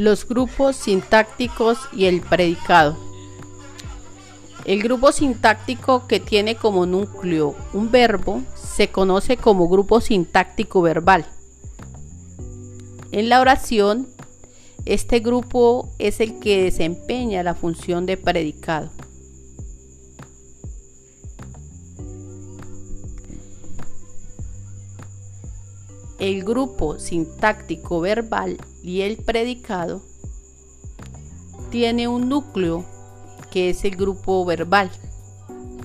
Los grupos sintácticos y el predicado. El grupo sintáctico que tiene como núcleo un verbo se conoce como grupo sintáctico verbal. En la oración, este grupo es el que desempeña la función de predicado. El grupo sintáctico verbal y el predicado tiene un núcleo que es el grupo verbal,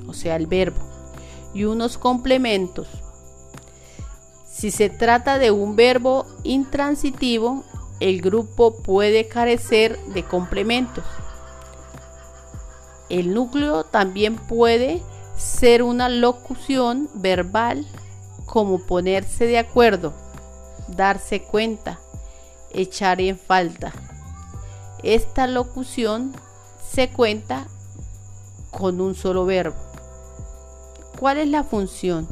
o sea, el verbo, y unos complementos. Si se trata de un verbo intransitivo, el grupo puede carecer de complementos. El núcleo también puede ser una locución verbal como ponerse de acuerdo darse cuenta, echar en falta. Esta locución se cuenta con un solo verbo. ¿Cuál es la función?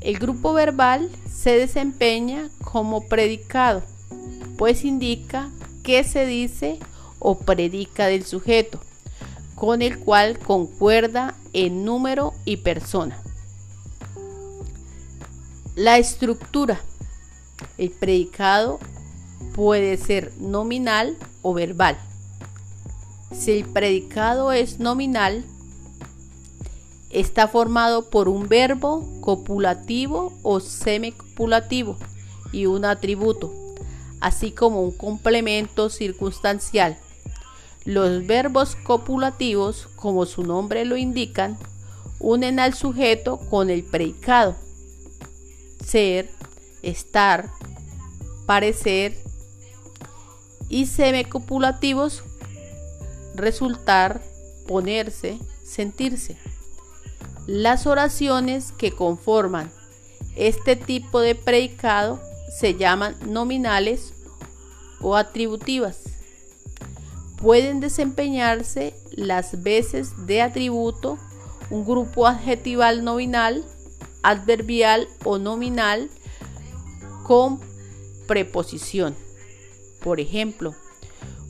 El grupo verbal se desempeña como predicado, pues indica qué se dice o predica del sujeto, con el cual concuerda en número y persona. La estructura. El predicado puede ser nominal o verbal. Si el predicado es nominal, está formado por un verbo copulativo o semicopulativo y un atributo, así como un complemento circunstancial. Los verbos copulativos, como su nombre lo indican, unen al sujeto con el predicado ser, estar, parecer y semicopulativos resultar, ponerse, sentirse. Las oraciones que conforman este tipo de predicado se llaman nominales o atributivas. Pueden desempeñarse las veces de atributo un grupo adjetival nominal adverbial o nominal con preposición. Por ejemplo,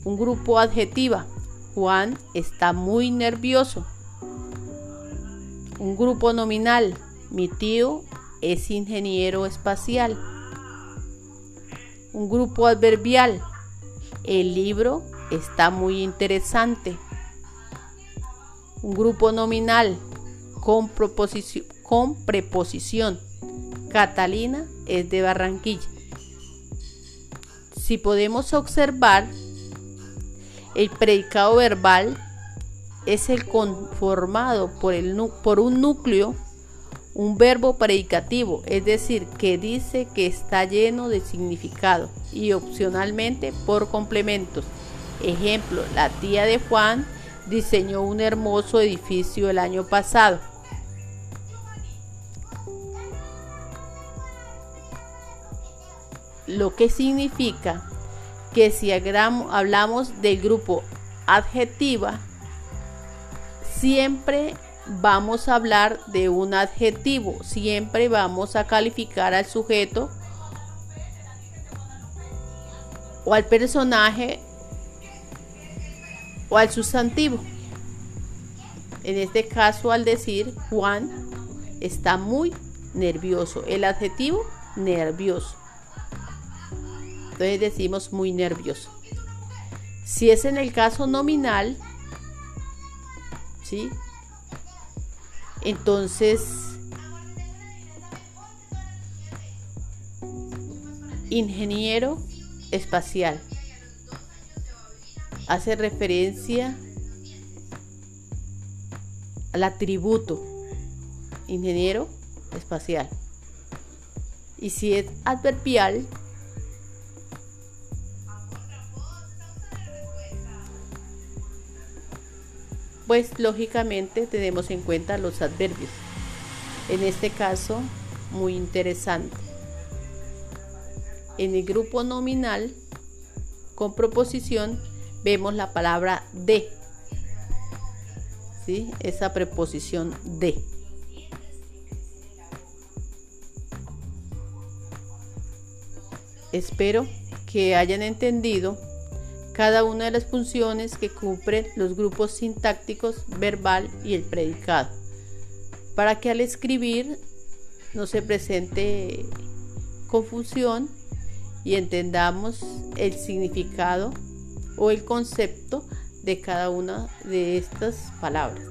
un grupo adjetiva. Juan está muy nervioso. Un grupo nominal. Mi tío es ingeniero espacial. Un grupo adverbial. El libro está muy interesante. Un grupo nominal con, con preposición. Catalina es de Barranquilla. Si podemos observar, el predicado verbal es el conformado por, por un núcleo, un verbo predicativo, es decir, que dice que está lleno de significado y opcionalmente por complementos. Ejemplo, la tía de Juan diseñó un hermoso edificio el año pasado. Lo que significa que si hablamos del grupo adjetiva, siempre vamos a hablar de un adjetivo, siempre vamos a calificar al sujeto o al personaje o al sustantivo. En este caso, al decir Juan está muy nervioso, el adjetivo nervioso. Entonces decimos muy nervioso. Si es en el caso nominal, ¿sí? Entonces, ingeniero espacial hace referencia al atributo ingeniero espacial. Y si es adverbial, pues lógicamente tenemos en cuenta los adverbios. En este caso, muy interesante. En el grupo nominal con proposición vemos la palabra de. ¿Sí? Esa preposición de. Espero que hayan entendido cada una de las funciones que cumplen los grupos sintácticos verbal y el predicado, para que al escribir no se presente confusión y entendamos el significado o el concepto de cada una de estas palabras.